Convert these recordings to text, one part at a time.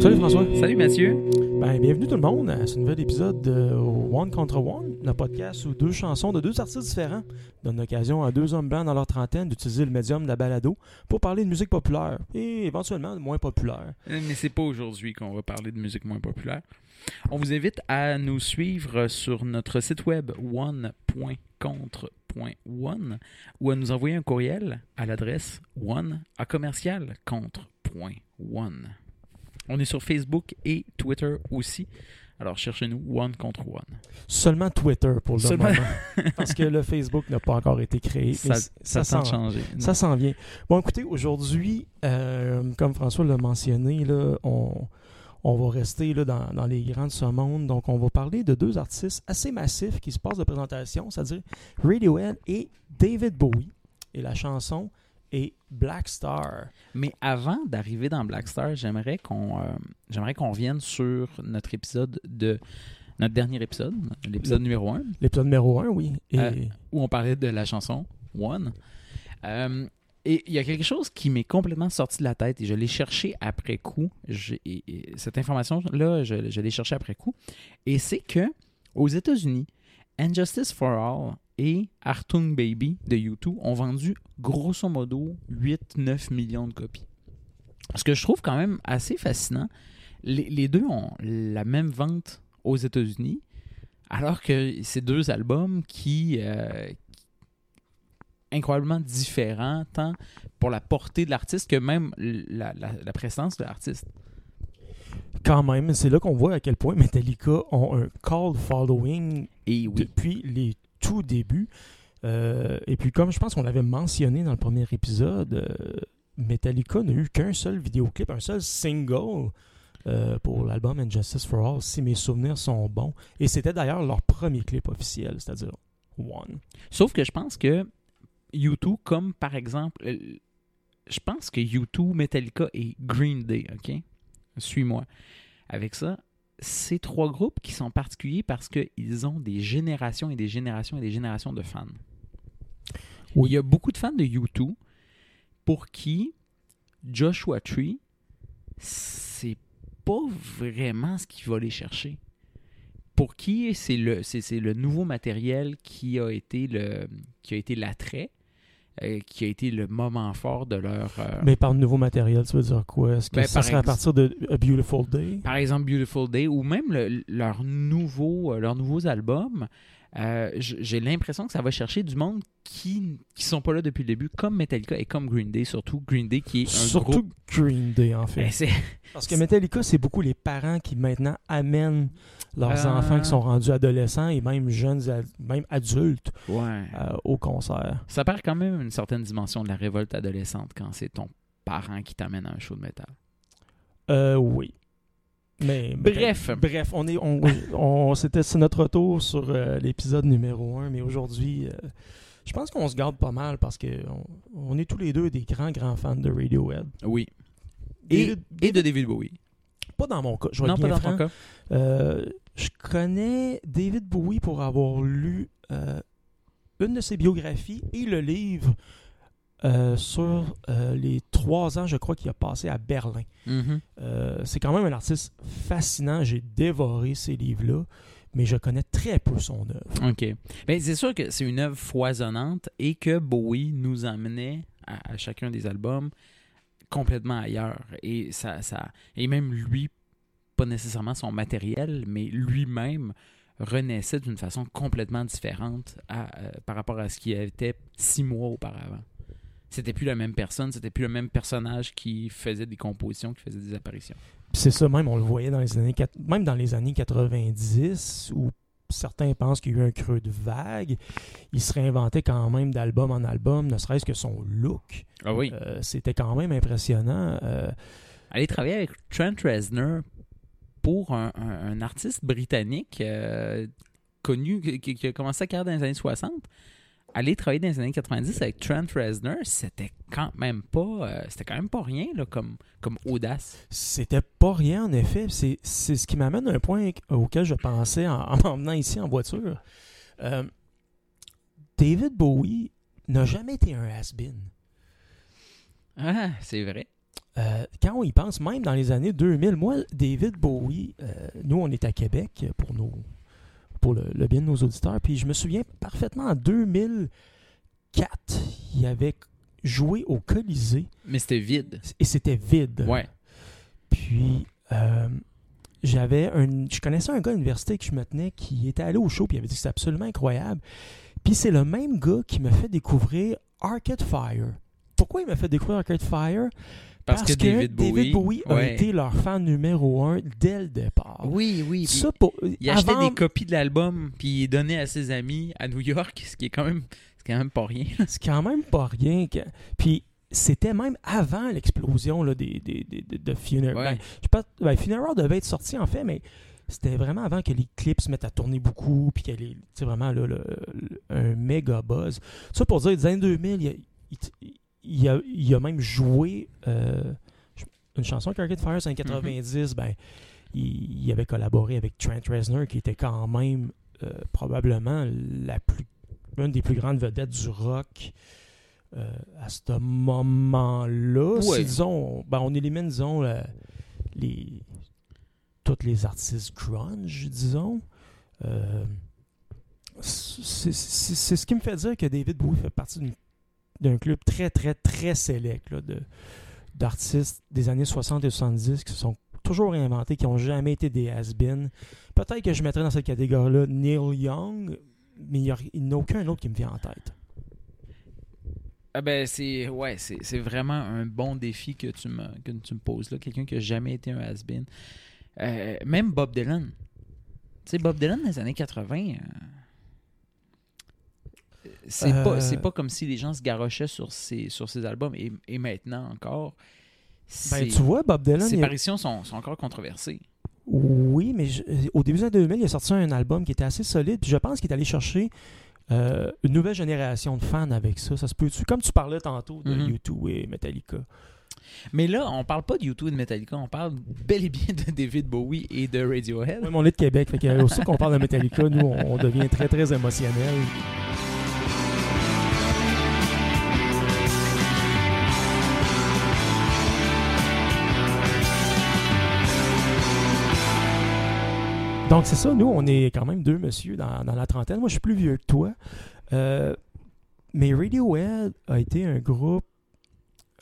Salut François. Salut Mathieu. Ben, bienvenue tout le monde à ce nouvel épisode de One Contre One, le podcast où deux chansons de deux artistes différents donnent l'occasion à deux hommes blancs dans leur trentaine d'utiliser le médium de la balado pour parler de musique populaire et éventuellement de moins populaire. Euh, Mais c'est pas aujourd'hui qu'on va parler de musique moins populaire. On vous invite à nous suivre sur notre site web one.contre.one ou à nous envoyer un courriel à l'adresse one à commercial contre.one. On est sur Facebook et Twitter aussi. Alors cherchez-nous One contre One. Seulement Twitter pour le Seulement- moment, parce que le Facebook n'a pas encore été créé. Ça, s'en-. Ça vient. Bon, écoutez, aujourd'hui, euh, comme François l'a mentionné, là, on, on va rester là, dans, dans les grands de ce monde. Donc, on va parler de deux artistes assez massifs qui se passent de présentation, c'est-à-dire Radiohead et David Bowie. Et la chanson est Black Star. Mais avant d'arriver dans Black Star, j'aimerais qu'on euh, j'aimerais qu'on revienne sur notre épisode de notre dernier épisode, l'épisode numéro 1, L'épisode numéro 1, oui. Et Euh, où on parlait de la chanson One. Euh, et il y a quelque chose qui m'est complètement sorti de la tête et je l'ai cherché après coup. Et- et cette information-là, je, je l'ai cherché après coup. Et c'est que aux États-Unis, Injustice for All et Artung Baby de U2 ont vendu grosso modo 8-9 millions de copies. Ce que je trouve quand même assez fascinant, les, les deux ont la même vente aux États-Unis, alors que c'est deux albums qui, euh, incroyablement différents, tant pour la portée de l'artiste que même la, la, la présence de l'artiste. quand même, c'est là qu'on voit à quel point Metallica ont un call following Et oui, depuis les tout débuts. Euh, et puis, comme je pense qu'on l'avait mentionné dans le premier épisode, euh, Metallica n'a eu qu'un seul vidéoclip, un seul single euh, pour l'album Injustice for All, si mes souvenirs sont bons. Et c'était d'ailleurs leur premier clip officiel, c'est-à-dire One. sauf que je pense que U2, comme par exemple, je pense que U2, Metallica et Green Day, ok? Suis-moi. Avec ça, ces trois groupes qui sont particuliers parce qu'ils ont des générations et des générations et des générations de fans. Oui. Il y a beaucoup de fans de U2 pour qui Joshua Tree, c'est pas vraiment ce qui va les chercher. Pour qui c'est le, c'est, c'est le nouveau matériel qui a été, le, qui a été l'attrait, euh, qui a été le moment fort de leur... euh, Mais par nouveau matériel, tu veux dire quoi? Est-ce que Ben, ça serait à partir de A Beautiful Day? Par exemple Beautiful Day ou même le- leur nouveau, euh, leurs nouveaux albums, euh, j'ai l'impression que ça va chercher du monde qui qui sont pas là depuis le début, comme Metallica et comme Green Day, surtout Green Day qui est un Surtout groupe. Green Day, en fait. Ben, Parce que Metallica, c'est beaucoup les parents qui maintenant amènent leurs Euh. enfants qui sont rendus adolescents et même jeunes, même adultes ouais. euh, au concert. Ça perd quand même une certaine dimension de la révolte adolescente quand c'est ton parent qui t'amène à un show de métal. Euh, oui. Mais, Bref. Bref, on est, on, on- c'était notre retour sur euh, l'épisode numéro 1, mais aujourd'hui, euh, je pense qu'on se garde pas mal parce que on, on est tous les deux des grands, grands fans de Radiohead. Oui. Et, et de David Bowie. Pas dans mon cas, je vais Non, être pas dans franc. ton cas. Euh, je connais David Bowie pour avoir lu une de ses biographies et le livre euh, sur euh, les trois ans, je crois, qu'il a passé à Berlin. Mhm. Euh, c'est quand même un artiste fascinant. J'ai dévoré ces livres-là, mais je connais très peu son œuvre. OK. Ben, c'est sûr que c'est une œuvre foisonnante et que Bowie nous emmenait à, à chacun des albums complètement ailleurs. Et, ça, ça, et même lui, pas nécessairement son matériel, mais lui-même renaissait d'une façon complètement différente à, euh, par rapport à ce qui était six mois auparavant. C'était plus la même personne, c'était plus le même personnage qui faisait des compositions, qui faisait des apparitions. C'est ça, même on le voyait dans les années, même dans les années 90, où certains pensent qu'il y a eu un creux de vague. Il se réinventait quand même d'album en album, ne serait-ce que son look. Ah oui. Euh, C'était quand même impressionnant. Euh, aller travailler avec Trent Reznor pour un, un- un artiste britannique euh, connu, qui, qui a commencé sa carrière dans les années 60. Aller travailler dans les années 90 avec Trent Reznor, c'était quand même pas, euh, c'était quand même pas rien là, comme, comme audace. C'était pas rien, en effet. C'est c'est ce qui m'amène à un point auquel je pensais en, en m'en venant ici en voiture. Euh, David Bowie n'a jamais été un has-been. Ah, c'est vrai. euh, quand on y pense, même dans les années 2000, moi, David Bowie, nous, on est à Québec pour, nos, pour le, le bien de nos auditeurs, puis je me souviens parfaitement en 2004, il avait joué au Colisée Mais c'était vide. et c'était vide. Ouais. Puis, euh, j'avais un. Je connaissais un gars à l'université que je me tenais qui était allé au show puis il avait dit que c'était absolument incroyable. Puis c'est le même gars qui m'a fait découvrir Arcade Fire. Pourquoi il m'a fait découvrir Arcade Fire? Parce, que, David Bowie, a ouais. été leur fan numéro un dès le départ. Oui, oui. Ça, pour, il achetait avant- des copies de l'album, puis il donnait à ses amis à New York, ce qui est quand même, c'est quand même pas rien. C'est quand même pas rien. Que... Puis c'était même avant l'explosion là, des, des, des- de, Funeral. Ouais. Ben, je sais pas, ben, Funeral devait être sorti en fait, mais c'était vraiment avant que les clips se mettent à tourner beaucoup, puis qu'il y ait vraiment là, le- le- un méga buzz. Ça pour dire, les années 2000, il a, il, a, il a même joué euh, une chanson avec Arcade Fire en 90. ben, il, il avait collaboré avec Trent Reznor, qui était quand même euh, probablement la plus, une des plus grandes vedettes du rock. euh, à ce moment-là, Ouais. si disons, ben, on élimine disons la- les tous les artistes grunge, disons. Euh, c'est ce qui me fait dire que David Bowie fait partie d'une- d'un club très, très, très sélect là, de- d'artistes des années 60 et 70 qui se sont toujours réinventés, qui n'ont jamais été des has-been. Peut-être que je mettrais dans cette catégorie-là Neil Young, mais il n'y a- aucun autre qui me vient en tête. Ah ben c'est ouais, c'est vraiment un bon défi que tu me que tu me poses là, quelqu'un qui a jamais été un has-been. Euh, même Bob Dylan. Tu sais Bob Dylan dans les années 80 euh, c'est Euh, pas c'est pas comme si les gens se garochaient sur ses sur ses albums et, et maintenant encore Ben, tu vois, Bob Dylan, ses il a- apparitions sont, sont encore controversées. Oui, mais je- au début des années 2000, il a sorti un album qui était assez solide. Puis je pense qu'il est allé chercher euh, une nouvelle génération de fans avec ça. Ça se peut. Comme tu parlais tantôt de Mhm. U2 et Metallica. Mais là, on parle pas de U2 et de Metallica, on parle bel et bien de David Bowie et de Radiohead. Même on est de Québec. Fait que, aussi qu'on parle de Metallica, nous, on devient très, très émotionnel. Donc, c'est ça. Nous, on est quand même deux monsieur dans, dans la trentaine. Moi, je suis plus vieux que toi. Euh, mais Radiohead a été un groupe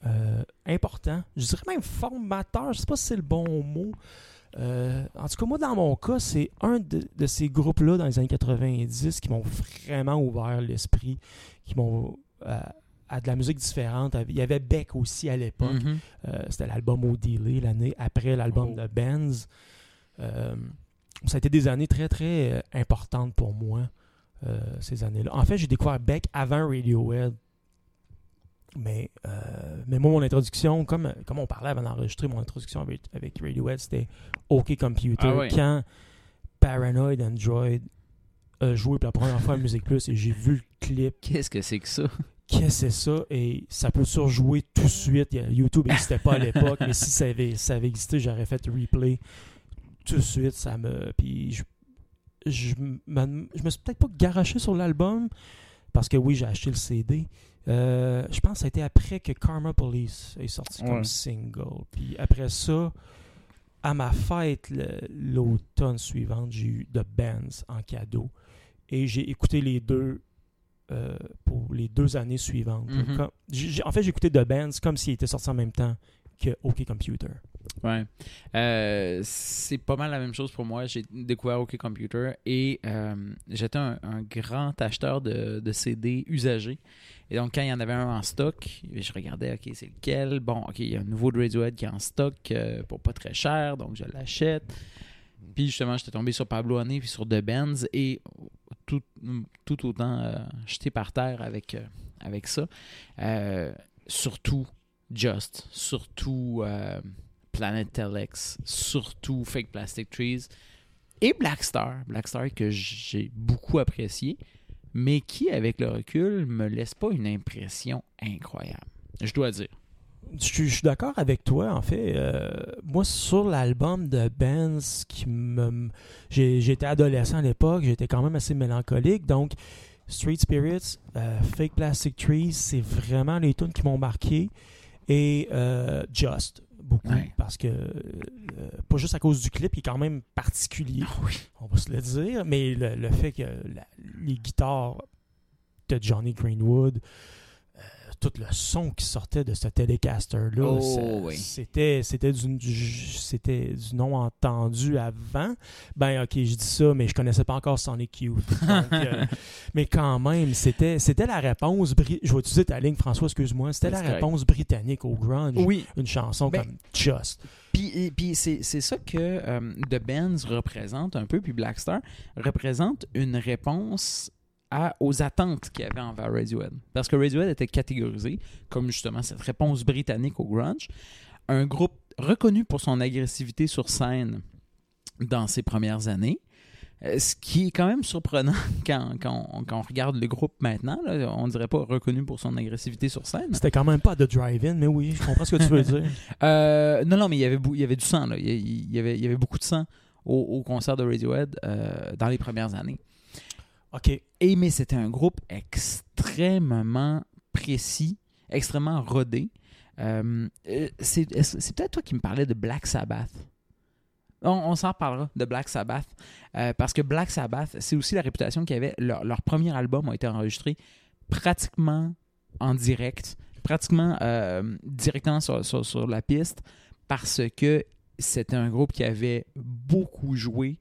euh, important. Je dirais même formateur. Je sais pas si c'est le bon mot. Euh, en tout cas, moi, dans mon cas, c'est un de, de ces groupes-là dans les années 90 qui m'ont vraiment ouvert l'esprit, qui m'ont euh, à de la musique différente. Il y avait Beck aussi à l'époque. Mhm. Euh, C'était l'album O'Dealey, l'année après l'album Oh. de Benz. Ça a été des années très, très euh, importantes pour moi, euh, ces années-là. En fait, j'ai découvert Beck avant Radiohead. Mais, euh, mais moi, mon introduction, comme, comme on parlait avant d'enregistrer, mon introduction avec, avec Radiohead, c'était OK Computer. Ah ouais. Quand Paranoid Android a joué pour la première fois à Musique Plus et j'ai vu le clip Qu'est-ce que c'est que ça? qu'est-ce que c'est ça? Et ça peut surjouer tout de suite. YouTube n'existait pas à l'époque, mais si ça avait, ça avait existé, j'aurais fait replay tout de suite. Ça me. Puis je, je, me- je me suis peut-être pas garoché sur l'album parce que oui, j'ai acheté le CD. Euh, je pense que ça a été après que Karma Police est sorti comme single. Puis après ça, à ma fête l'automne suivante, j'ai eu The Bands en cadeau. Et j'ai écouté les deux euh, pour les deux années suivantes. Mhm. Comme- j'ai- en fait, j'ai écouté The Bands comme s'il était sorti en même temps que OK Computer. Ouais. Euh, c'est pas mal la même chose pour moi. J'ai découvert OK Computer et euh, j'étais un, grand acheteur de, de CD usagés. Et donc, quand il y en avait un en stock, je regardais, OK, c'est lequel? Bon, OK, il y a un nouveau de Radiohead qui est en stock euh, pour pas très cher, donc je l'achète. Puis justement, j'étais tombé sur Pablo Honey puis sur The Benz et tout, tout autant jeté par terre avec, avec ça. Surtout Just, surtout euh, Planet Telex, surtout Fake Plastic Trees et Black Star. Black Star que j'ai beaucoup apprécié, mais qui, avec le recul, me laisse pas une impression incroyable. Je dois dire. Je, suis- d'accord avec toi, en fait. Euh, moi, sur l'album de Benz, j'étais adolescent à l'époque, j'étais quand même assez mélancolique. Donc, Street Spirits, euh, Fake Plastic Trees, c'est vraiment les tunes qui m'ont marqué. Et euh, Just. beaucoup. Ouais. Parce que, euh, pas juste à cause du clip, il est quand même particulier, on va se le dire, mais le, le fait que la- les guitares de Johnny Greenwood, tout le son qui sortait de ce Telecaster-là, Oh, oui. c'était, c'était, du, du- c'était du non entendu avant. Ben, ok, je dis ça, mais je connaissais pas encore Sonic Youth. Donc, euh, mais quand même, c'était, c'était la réponse. Je vais utiliser ta ligne, François, excuse-moi. C'était la correct. réponse britannique au grunge. Oui, Une chanson Ben, comme Just. Puis, puis c'est, c'est ça que euh, The Benz représente un peu, puis Blackstar représente une réponse à, aux attentes qu'il y avait envers Radiohead. Parce que Radiohead était catégorisé comme justement cette réponse britannique au grunge. Un groupe reconnu pour son agressivité sur scène dans ses premières années. Euh, Ce qui est quand même surprenant quand, quand on, quand on regarde le groupe maintenant. là, on dirait pas reconnu pour son agressivité sur scène. C'était quand même pas de drive-in, mais oui, je comprends ce que tu veux dire. Euh, non, non, mais il y avait, bou- il y avait du sang. Là. Il, y- il y avait, il y avait beaucoup de sang au, au concert de Radiohead euh, dans les premières années. OK. Et mais c'était un groupe extrêmement précis, extrêmement rodé. Euh, euh, c'est peut-être toi qui me parlais de Black Sabbath. On, s'en reparlera de Black Sabbath. euh, parce que Black Sabbath, c'est aussi la réputation qu'il y avait. Leur, premier album a été enregistré pratiquement en direct, pratiquement directement sur la piste, parce que c'était un groupe qui avait beaucoup joué.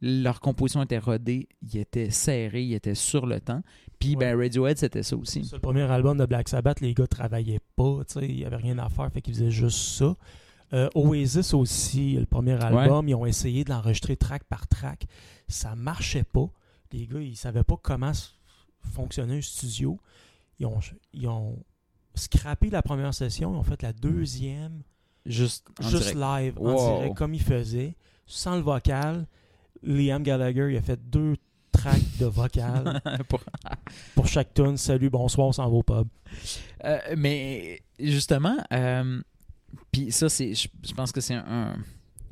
Leur composition était rodée, il était serré, il était sur le temps. Puis Ouais. ben, Radiohead, c'était ça aussi. Sur le premier album de Black Sabbath, les gars travaillaient pas, tu sais, il y avait rien à faire, fait qu'ils faisaient juste ça. Euh, Oasis aussi, le premier album, ils ont essayé de l'enregistrer track par track. Ça marchait pas. Les gars, ils savaient pas comment fonctionnait un studio. Ils ont, ils ont scrappé la première session, ils ont fait la deuxième, Juste en juste direct. live, en Wow. direct, comme ils faisaient, sans le vocal. Liam Gallagher, il a fait deux tracks de vocal Pour- pour chaque tune. Salut, bonsoir, on s'en va au pub. Euh, mais justement, euh, puis ça, c'est, je, je pense que c'est un,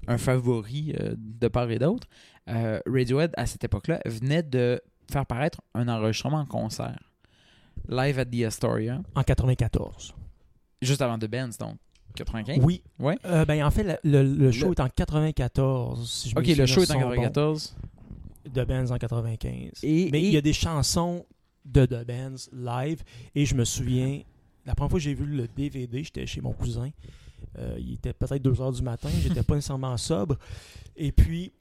un favori euh, de part et d'autre. Euh, Radiohead, à cette époque-là, venait de faire paraître un enregistrement en concert. Live at the Astoria, En 94. juste avant The Benz, donc 95. Oui. Ouais. Euh, ben, en fait, le, le- le show Le- est en 94. Si je me Ok, le souviens show est en son bon. 94. The Benz en 95. Et- Mais et- il y a des chansons de The Benz live. Et je me souviens, la première fois que j'ai vu le DVD, j'étais chez mon cousin. Euh, il était peut-être 2 heures du matin. J'étais pas nécessairement sobre. Et puis,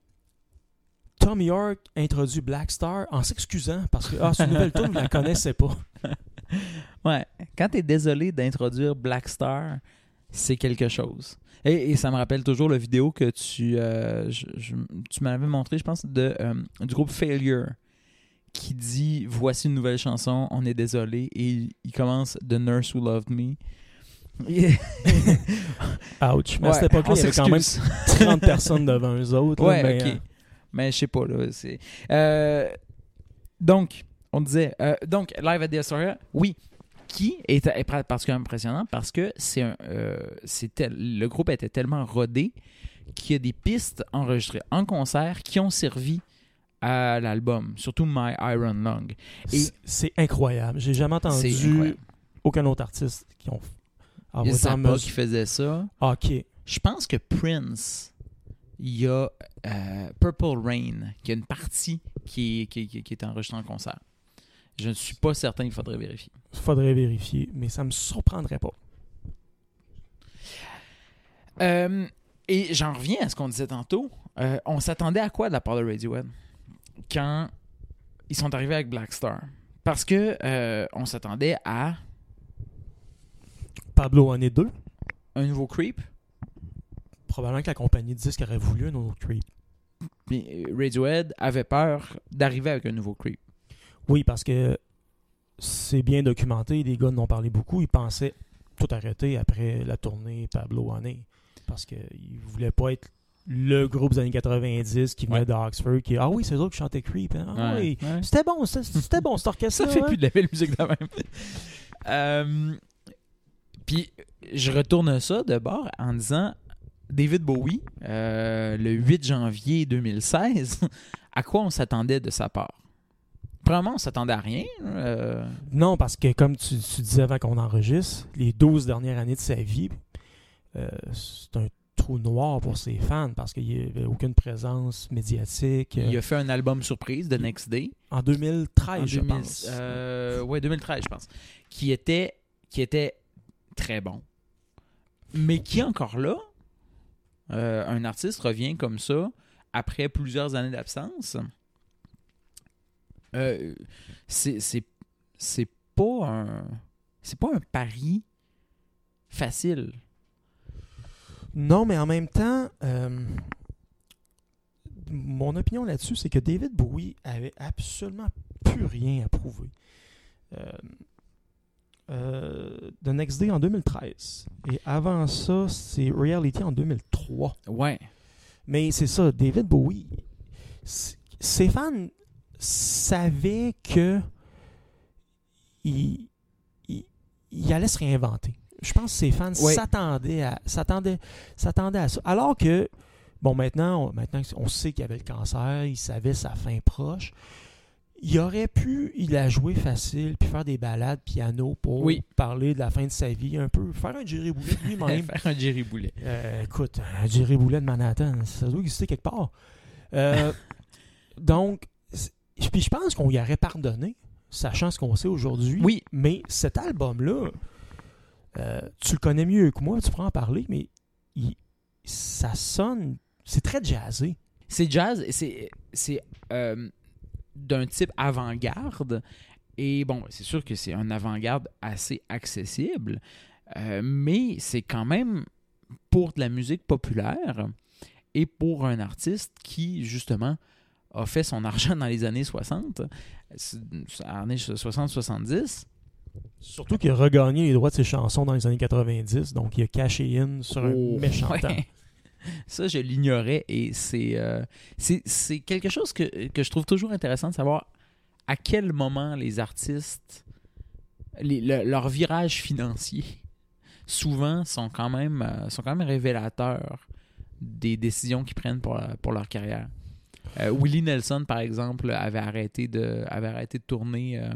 Tom York introduit Black Star en s'excusant parce que ah, c'est une nouvelle tune, je la connaissais pas. Ouais. Quand tu es désolé d'introduire Black Star, c'est quelque chose. Et, et ça me rappelle toujours la vidéo que tu, euh, je- je- tu m'avais montré, je pense, de, euh, du groupe Failure qui dit Voici une nouvelle chanson, on est désolé. Et il, il commence The Nurse Who Loved Me. Ouch. Mais à Ouais, cette époque-là, on il y avait quand même s'excuse. 30 personnes devant eux autres. là, Ouais, mais, ok. euh, Mais je sais pas, là. Euh, donc, on disait. donc, Live at the Astoria, oui. Qui est, particulièrement impressionnant parce que c'est euh, tel- le groupe était tellement rodé qu'il y a des pistes enregistrées en concert qui ont servi à l'album, surtout My Iron Lung. C'est- incroyable. J'ai jamais entendu aucun autre artiste qui ont. Ah, Il y a mes- qui faisait ça. Ok. Je pense que Prince, il y a euh, Purple Rain, qui a une partie qui est, qui, qui- qui est enregistrée en concert. Je ne suis pas certain, il faudrait vérifier. Faudrait vérifier, mais ça me surprendrait pas. Euh, et j'en reviens à ce qu'on disait tantôt. Euh, on s'attendait à quoi de la part de Radiohead quand ils sont arrivés avec Black Star? Parce que euh, on s'attendait à Pablo en est deux. un nouveau creep. Probablement que la compagnie de disques aurait voulu un autre creep. Radiohead avait peur d'arriver avec un nouveau creep. Oui, parce que c'est bien documenté. Les gars en ont parlé beaucoup. Ils pensaient tout arrêter après la tournée Pablo est. Parce qu'ils voulaient pas être le groupe des années 90 qui venait Ouais. d'Oxford. Qui, ah oui, c'est eux autres qui chantaient creep. hein. Ah oui. Ouais. C'était bon, c'était bon, cet orchestre. Ça fait plus de la belle musique de même. Euh, Puis je retourne ça de bord en disant David Bowie, euh, le 8 janvier 2016, à quoi on s'attendait de sa part? Premièrement, on s'attendait à rien. euh, Non, parce que comme tu, tu disais avant qu'on enregistre, les 12 dernières années de sa vie, euh, c'est un trou noir pour ses fans parce qu'il n'y avait aucune présence médiatique. Il a fait un album surprise, The Next Day. En 2013, En je 2000 pense. euh, ouais, 2013, je pense. Qui était, qui était très bon. Mais qui, encore là, euh, un artiste revient comme ça après plusieurs années d'absence. Euh, c'est pas un c'est pas un pari facile. Non, mais en même temps, euh, mon opinion là-dessus, c'est que David Bowie avait absolument plus rien à prouver. Euh, euh, The Next Day en 2013. Et avant ça, c'est Reality en 2003. Ouais. Mais c'est ça, David Bowie, ses fans savaient que il, il- il allait se réinventer. Je pense que ses fans s'attendaient à, s'attendaient, s'attendaient à ça. Alors que, bon, maintenant, on, maintenant on sait qu'il avait le cancer, il savait sa fin proche. Il aurait pu, il a joué facile, puis faire des balades piano pour Oui. parler de la fin de sa vie un peu, faire un Jerry Boulet de lui-même. Faire un Jerry Boulet. Euh, écoute, un Jerry Boulet de Manhattan, ça doit exister quelque part. Euh, donc, puis je pense qu'on y aurait pardonné, sachant ce qu'on sait aujourd'hui. Oui. Mais cet album-là, euh, tu le connais mieux que moi, tu pourras en parler, mais il- ça sonne, c'est très jazzé. C'est jazz, c'est euh, d'un type avant-garde. Et bon, c'est sûr que c'est un avant-garde assez accessible, euh, mais c'est quand même pour de la musique populaire et pour un artiste qui, justement, a fait son argent dans les années 60, c'est- années 60-70. Surtout qu'il a regagné les droits de ses chansons dans les années 90, donc il a caché in sur un Oh, méchant ouais. temps. Ça, je l'ignorais et c'est euh, c'est quelque chose que, que je trouve toujours intéressant de savoir à quel moment les artistes, les- le- leur virage financier, souvent sont quand même, euh, sont quand même révélateurs des décisions qu'ils prennent pour, pour leur carrière. Euh, Willie Nelson, par exemple, avait arrêté de, avait arrêté de tourner euh,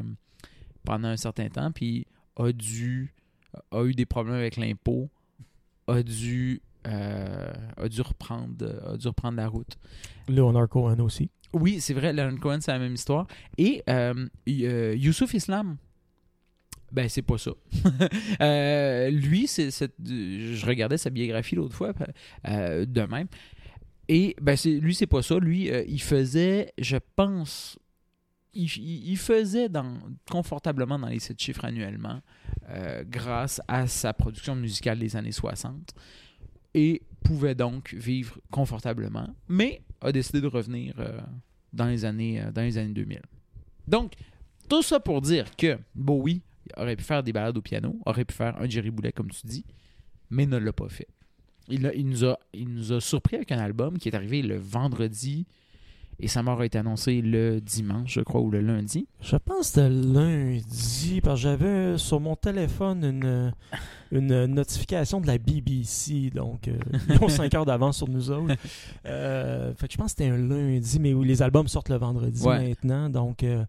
pendant un certain temps, puis a dû, a eu des problèmes avec l'impôt, a dû, euh, a dû reprendre, a dû reprendre la route. Leonard Cohen aussi. Oui, c'est vrai, Leonard Cohen, c'est la même histoire. Et Youssouf Islam, ben c'est pas ça. Euh, lui, c'est, c'est- je regardais sa biographie l'autre fois, euh, de même. Et ben lui, c'est pas ça. Lui, euh, il faisait, je pense, il, faisait confortablement dans les 7 chiffres annuellement euh, grâce à sa production musicale des années 60 et pouvait donc vivre confortablement, mais a décidé de revenir euh, dans, les années, dans les années 2000. Donc, tout ça pour dire que Bowie aurait pu faire des balades au piano, aurait pu faire un Jerry Boulet, comme tu dis, mais ne l'a pas fait. Il, a- il nous a, il nous a surpris avec un album qui est arrivé le vendredi et sa mort a été annoncée le dimanche, je crois, ou le lundi. Je pense que c'était lundi, parce que j'avais sur mon téléphone une, une notification de la BBC, donc euh, ils ont 5 heures d'avance sur nous autres. Euh, fait que je pense que c'était un lundi, mais où les albums sortent le vendredi Ouais. maintenant, donc... euh,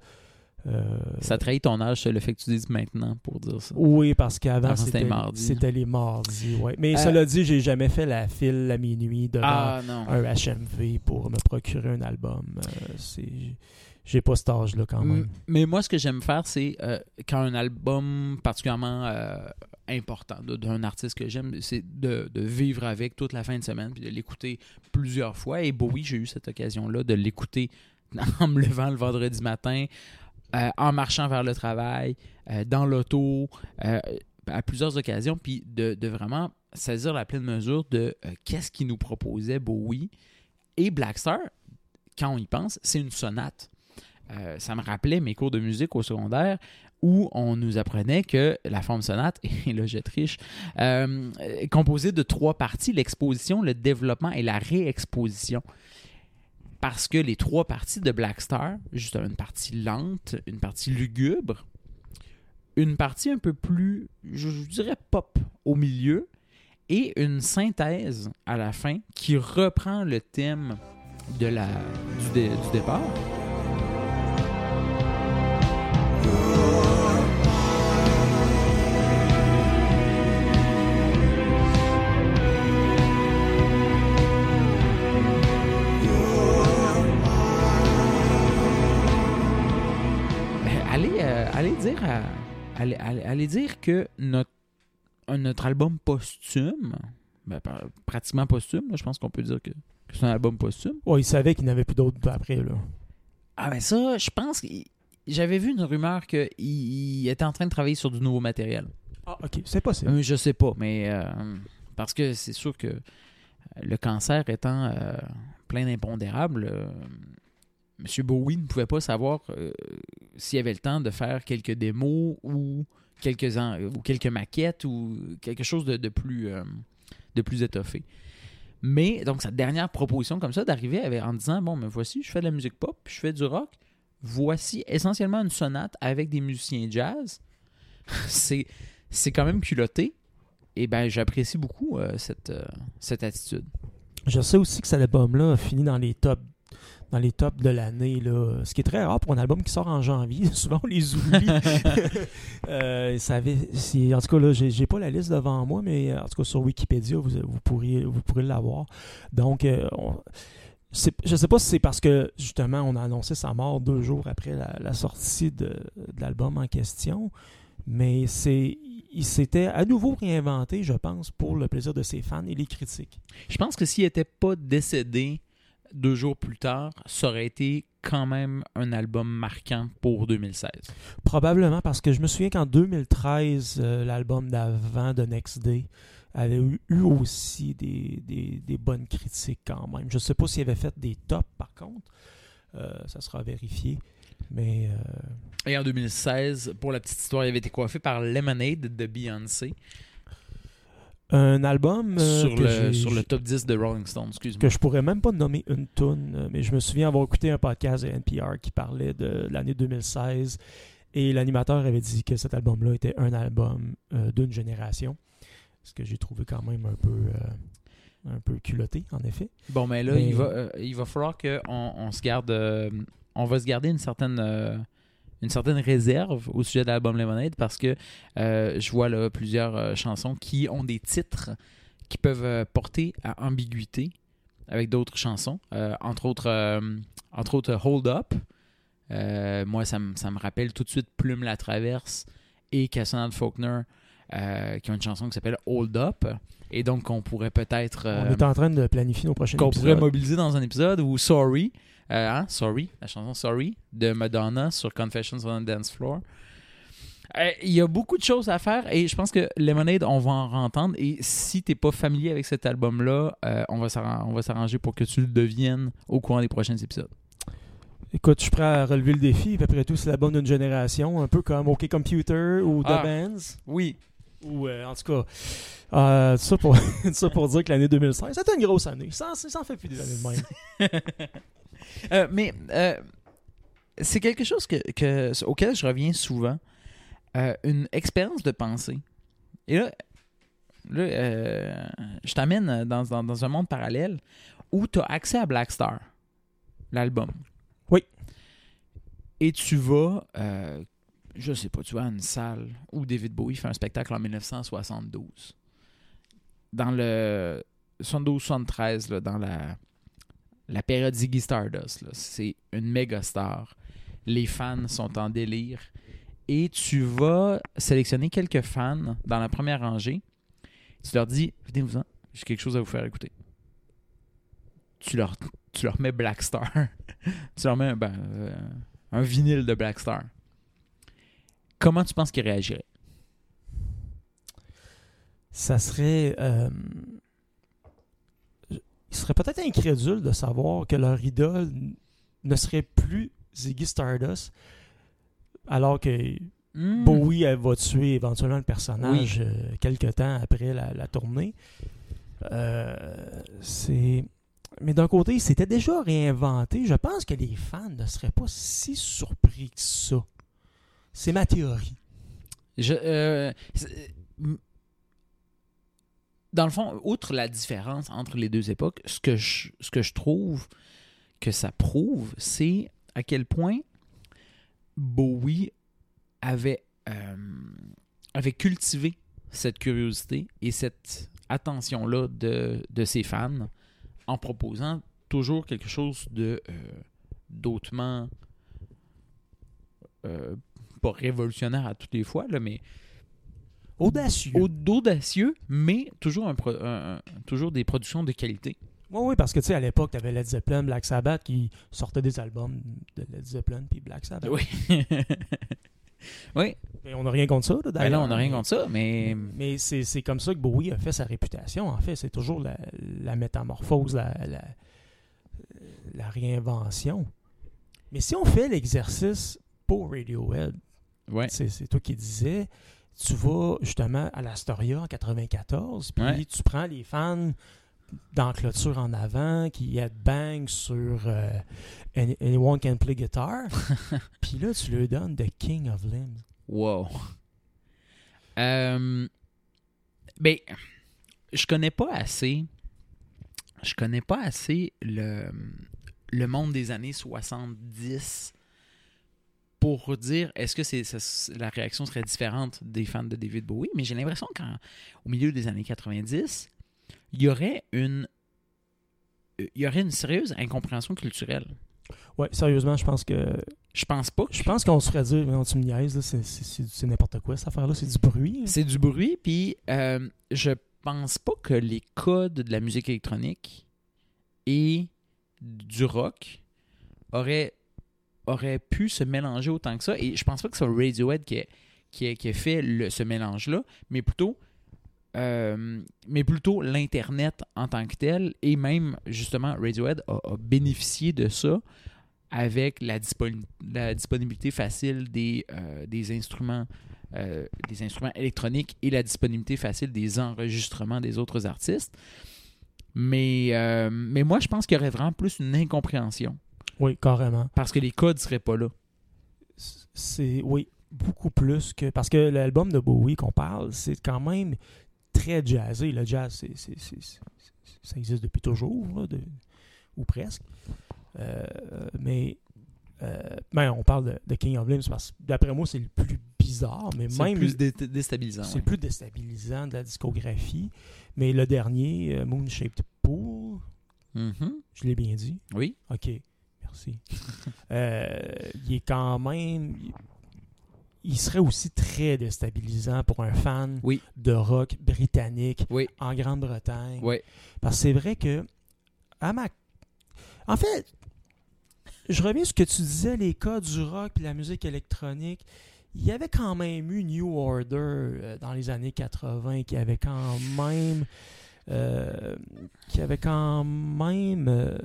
euh, Ça trahit ton âge, le fait que tu dises maintenant pour dire ça. oui, parce qu'avant, Avant, c'était c'était les mardis. Ouais. Mais Euh, cela dit, j'ai jamais fait la file à minuit devant Ah un HMV pour me procurer un album. Euh, c'est... J'ai pas cet âge-là quand même. Mais moi, ce que j'aime faire, c'est euh, quand un album particulièrement important d'un artiste que j'aime, c'est de, de vivre avec toute la fin de semaine puis de l'écouter plusieurs fois. Et Bowie, j'ai eu cette occasion-là de l'écouter en me levant le vendredi matin, euh, en marchant vers le travail, euh, dans l'auto, euh, à plusieurs occasions, puis de, vraiment saisir la pleine mesure de qu'est-ce qu'il nous proposait Bowie. Et Blackstar, quand on y pense, c'est une sonate. Ça me rappelait mes cours de musique au secondaire où on nous apprenait que la forme sonate, et là je triche, est composée de trois parties, l'exposition, le développement et la réexposition. Parce que les trois parties de Black Star, justement une partie lente, une partie lugubre, une partie un peu plus, je, dirais pop au milieu, et une synthèse à la fin qui reprend le thème de la, du, du départ. Dire à, dire que notre, notre album posthume, ben, pratiquement posthume, là, je pense qu'on peut dire que, que c'est un album posthume. Ouais, il savait qu'il n'avait plus d'autres après, là. Ah ben ça, je pense que j'avais vu une rumeur qu'il il était en train de travailler sur du nouveau matériel. Ah, ok, c'est possible. Euh, je sais pas, mais euh, parce que c'est sûr que le cancer étant euh, plein d'impondérables, euh, M. Bowie ne pouvait pas savoir euh, s'il avait le temps de faire quelques démos ou quelques, en- ou quelques maquettes ou quelque chose de, plus, euh, de plus étoffé. Mais donc sa dernière proposition comme ça d'arriver en disant bon mais voici je fais de la musique pop je fais du rock voici essentiellement une sonate avec des musiciens jazz c'est quand même culotté et ben j'apprécie beaucoup euh, cette, euh, cette attitude Je sais aussi que cet album-là a fini dans les tops dans les tops de l'année, là. ce qui est très rare pour un album qui sort en janvier. Souvent, on les oublie. Euh, ça avait, c'est- en tout cas, là, j'ai, j'ai pas la liste devant moi, mais en tout cas, sur Wikipédia, vous, vous pourriez, vous pourrez l'avoir. Donc, euh, on- c'est- je sais pas si c'est parce que, justement, on a annoncé sa mort deux jours après la, la sortie de, de l'album en question, mais c'est, il s'était à nouveau réinventé, je pense, pour le plaisir de ses fans et les critiques. je pense que s'il n'était pas décédé deux jours plus tard ça aurait été quand même un album marquant pour 2016 Probablement parce que je me souviens qu'en 2013, euh, l'album d'avant de Next Day avait eu, eu aussi des, des- des bonnes critiques quand même. Je ne sais pas s'il avait fait des tops par contre. Euh, ça sera vérifié. Mais euh, et en 2016 pour la petite histoire il avait été coiffé par Lemonade de Beyoncé un album euh, sur, le, sur le top 10 de Rolling Stone excuse-moi que je pourrais même pas nommer une tune, euh, mais je me souviens avoir écouté un podcast de NPR qui parlait de l'année 2016 et l'animateur avait dit que cet album-là était un album euh, d'une génération. Ce que j'ai trouvé quand même un peu, euh, un peu culotté, en effet. Bon, mais là, Mais- il, va, il va falloir qu'on on se garde. on va se garder une certaine. Une certaine réserve au sujet de l'album Lemonade parce que euh, je vois là plusieurs euh, chansons qui ont des titres qui peuvent euh, porter à ambiguïté avec d'autres chansons. Entre autres, entre autres Hold Up. Moi, ça, me- ça me rappelle tout de suite Plume la Traverse et Cassandra Faulkner qui ont une chanson qui s'appelle Hold Up. Et donc, on pourrait peut-être. On est en train de planifier nos prochains qu'on pourrait mobiliser dans un épisode ou Sorry, euh, hein, Sorry, la chanson Sorry de Madonna sur Confessions on the Dance Floor. Euh, Il y a beaucoup de choses à faire et je pense que Lemonade, on va en entendre. Et si t'es pas familier avec cet album-là, euh, on va s'arranger pour que tu le deviennes au courant des prochains épisodes. Écoute, je suis prêt à relever le défi. Après tout, c'est l'album d'une génération, un peu comme OK Computer ou The Ah. Bands. Oui. Ou euh, en tout cas, ça, pour, ça pour dire que l'année 2016, c'était une grosse année. Ça, ça, ça en fait plus des années de même. Euh, mais euh, c'est quelque chose que, que- auquel je reviens souvent. Euh, une expérience de pensée. Et là, là, je t'amène dans, dans- dans un monde parallèle où tu as accès à Black Star, l'album. Oui. Et tu vas, je sais pas, tu vas à une salle où David Bowie fait un spectacle en 1972. Dans le 72-73, là, dans la, la période Ziggy Stardust. C'est une méga star. Les fans sont en délire. Et tu vas sélectionner quelques fans dans la première rangée. Tu leur dis Venez-vous-en, j'ai quelque chose à vous faire écouter. Tu leur, tu leur mets Black Star. tu leur mets un, ben, euh, un vinyle de Black Star. Comment tu penses qu'ils réagiraient? Ça serait. euh, ils seraient peut-être incrédules de savoir que leur idole ne serait plus Ziggy Stardust, alors que Hmm. Bowie elle va tuer éventuellement le personnage euh, quelques temps après la, la tournée. Euh, c'est. Mais d'un côté, il s'était déjà réinventé. Je pense que les fans ne seraient pas si surpris que ça. C'est ma théorie. Je, euh, dans le fond, outre la différence entre les deux époques, ce que je, ce que je trouve que ça prouve, c'est à quel point Bowie avait, euh, avait cultivé cette curiosité et cette attention-là de, de ses fans en proposant toujours quelque chose de euh, d'autrement euh, pas révolutionnaire à toutes les fois, là, mais Audacieux. au- audacieux, mais toujours, un pro- un- un- toujours des productions de qualité. Oui, oui, parce que tu sais, à l'époque, tu avais Led Zeppelin, Black Sabbath qui sortaient des albums de Led Zeppelin puis Black Sabbath. Oui. oui, Mais on n'a rien contre ça, là, ben d'ailleurs. là, on n'a rien contre ça, mais Mais c'est c'est comme ça que Bowie a fait sa réputation, en fait. C'est toujours la, la métamorphose, la, la, la réinvention. Mais si on fait l'exercice pour Radiohead, ouais. c'est c'est toi qui disais, tu vas justement à l'Astoria en 94, puis Ouais. tu prends les fans dans clôture en avant qui headbang sur euh, Any- Anyone Can Play Guitar, puis là, tu leur donnes The King of Limbs. Wow. Euh, ben, je connais pas assez. Je connais pas assez le, le monde des années 70 pour dire est-ce que c'est ça- la réaction serait différente des fans de David Bowie, mais j'ai l'impression qu'au milieu des années 90, il y aurait une il y aurait une sérieuse incompréhension culturelle. Ouais, sérieusement, je pense que Je pense pas. que- Je pense qu'on se ferait dire, non, tu me niaises, là, c'est- c'est c'est- c'est n'importe quoi cette affaire-là, c'est du bruit. là. C'est du bruit, puis euh, je pense pas que les codes de la musique électronique et du rock auraient, auraient pu se mélanger autant que ça. Et je pense pas que c'est Radiohead qui a, qui a- qui a fait ce mélange-là, mais plutôt, euh, mais plutôt l'Internet en tant que tel. Et même, justement, Radiohead a, a bénéficié de ça avec la, la disponibilité facile des, euh, des instruments euh, des instruments électroniques et la disponibilité facile des enregistrements des autres artistes. Mais, mais moi, je pense qu'il y aurait vraiment plus une incompréhension Oui, carrément. parce que les codes seraient pas là. C'est, oui, beaucoup plus que. Parce que l'album de Bowie qu'on parle, c'est quand même très jazzé. Le jazz, c'est, c'est- c'est- c'est- ça existe depuis toujours, là, de- ou presque. Euh, mais. euh, ben, on parle de, de King of Limbs parce que d'après moi, c'est le plus bizarre, mais C'est même plus dé- déstabilisant. c'est ouais. le plus déstabilisant de la discographie. Mais le dernier, euh, Moon Shaped Pool, Mhm. je l'ai bien dit? Oui. OK, merci. Euh, il est quand même. Il serait aussi très déstabilisant pour un fan Oui. de rock britannique Oui. en Grande-Bretagne. Oui. Parce que c'est vrai que. À ma... En fait, je reviens sur ce que tu disais, les cas du rock et la musique électronique. Il y avait quand même eu New Order euh, dans les années 80 qui avait quand même. euh, qui avait quand même. euh,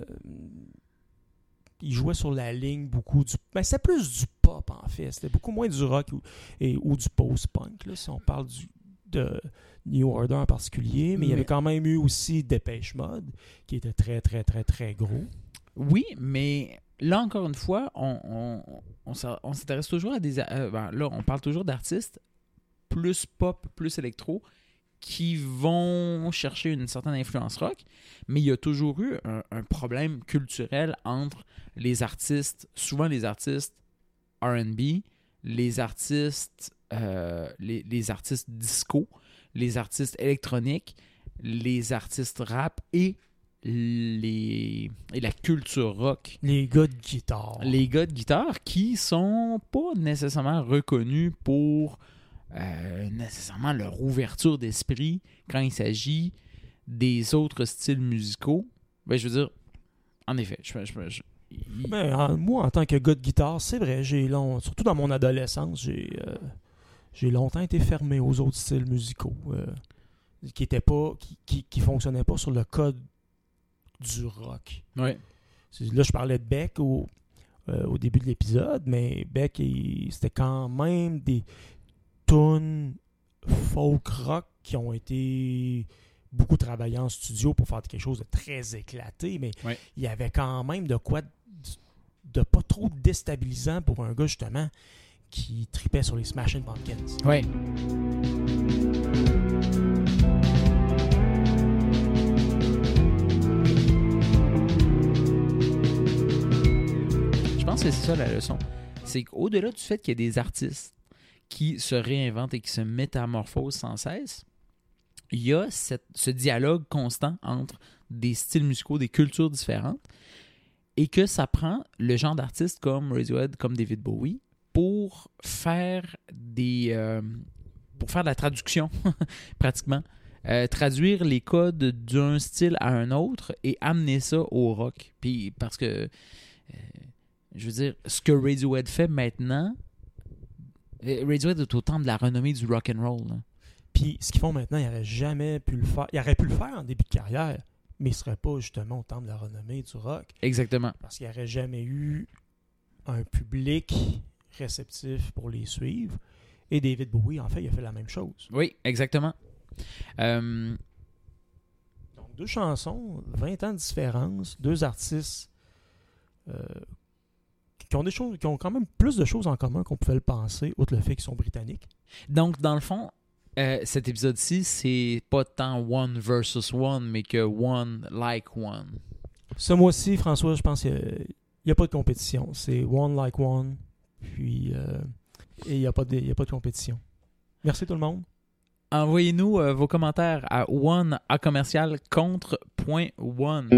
il jouait sur la ligne beaucoup du. Ben, c'était plus du pop en fait. C'était beaucoup moins du rock ou, et, ou du post-punk, si on parle du, de New Order en particulier. Mais il y avait quand même eu aussi Dépêche Mode, qui était très, très, très, très gros. Oui, mais là, encore une fois, on, on, on s'intéresse toujours à des... euh, ben, là, on parle toujours d'artistes plus pop, plus électro, qui vont chercher une certaine influence rock, mais il y a toujours eu un, un problème culturel entre les artistes, souvent les artistes RB, les artistes, euh, les, les artistes disco, les artistes électroniques, les artistes rap et, les, et la culture rock. Les gars de guitare. Les gars de guitare qui sont pas nécessairement reconnus pour euh, nécessairement leur ouverture d'esprit quand il s'agit des autres styles musicaux. Ben, je veux dire, en effet, je, je- je- il- Ben, en- moi, en tant que gars de guitare, c'est vrai, j'ai long, surtout dans mon adolescence, j'ai euh, j'ai longtemps été fermé aux autres styles musicaux euh, qui étaient pas, qui, qui, qui fonctionnaient pas sur le code du rock. ouais. Là, je parlais de Beck au, euh, au début de l'épisode, mais Beck, c'était quand même des tunes folk rock qui ont été beaucoup travaillées en studio pour faire quelque chose de très éclaté, mais il y avait quand même de quoi de, de pas trop déstabilisant pour un gars, justement, qui tripait sur les Smashing Pumpkins. Ouais. Je pense que c'est ça la leçon. C'est qu'au-delà du fait qu'il y a des artistes qui se réinventent et qui se métamorphosent sans cesse, il y a ce dialogue constant entre des styles musicaux, des cultures différentes, et que ça prend le genre d'artiste comme Radiohead, comme David Bowie, pour faire des euh, pour faire de la traduction pratiquement. Euh, traduire les codes d'un style à un autre et amener ça au rock. Puis parce que euh, je veux dire ce que Radiohead fait maintenant Radiohead est au temps de la renommée du rock and roll là. Puis ce qu'ils font maintenant, ils n'auraient jamais pu le faire. Ils auraient pu le faire en début de carrière, mais ils ne seraient pas justement au temps de la renommée du rock. exactement Parce qu'il n'y aurait jamais eu un public réceptif pour les suivre. Et David Bowie, en fait, il a fait la même chose. oui exactement Euh, Donc, deux chansons, 20 ans de différence, deux artistes euh, qui, ont des choses, qui ont quand même plus de choses en commun qu'on pouvait le penser, outre le fait qu'ils sont britanniques. Donc, dans le fond, euh, cet épisode-ci, c'est pas tant one versus one, mais que one like one. Ce mois-ci, François, je pense qu'il n'y a, pas de compétition. C'est one like one. Puis, euh, et il n'y a, pas de- il y a pas de compétition. Merci tout le monde. Envoyez-nous euh, vos commentaires à one à commercial contre point one.